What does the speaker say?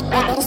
Bye.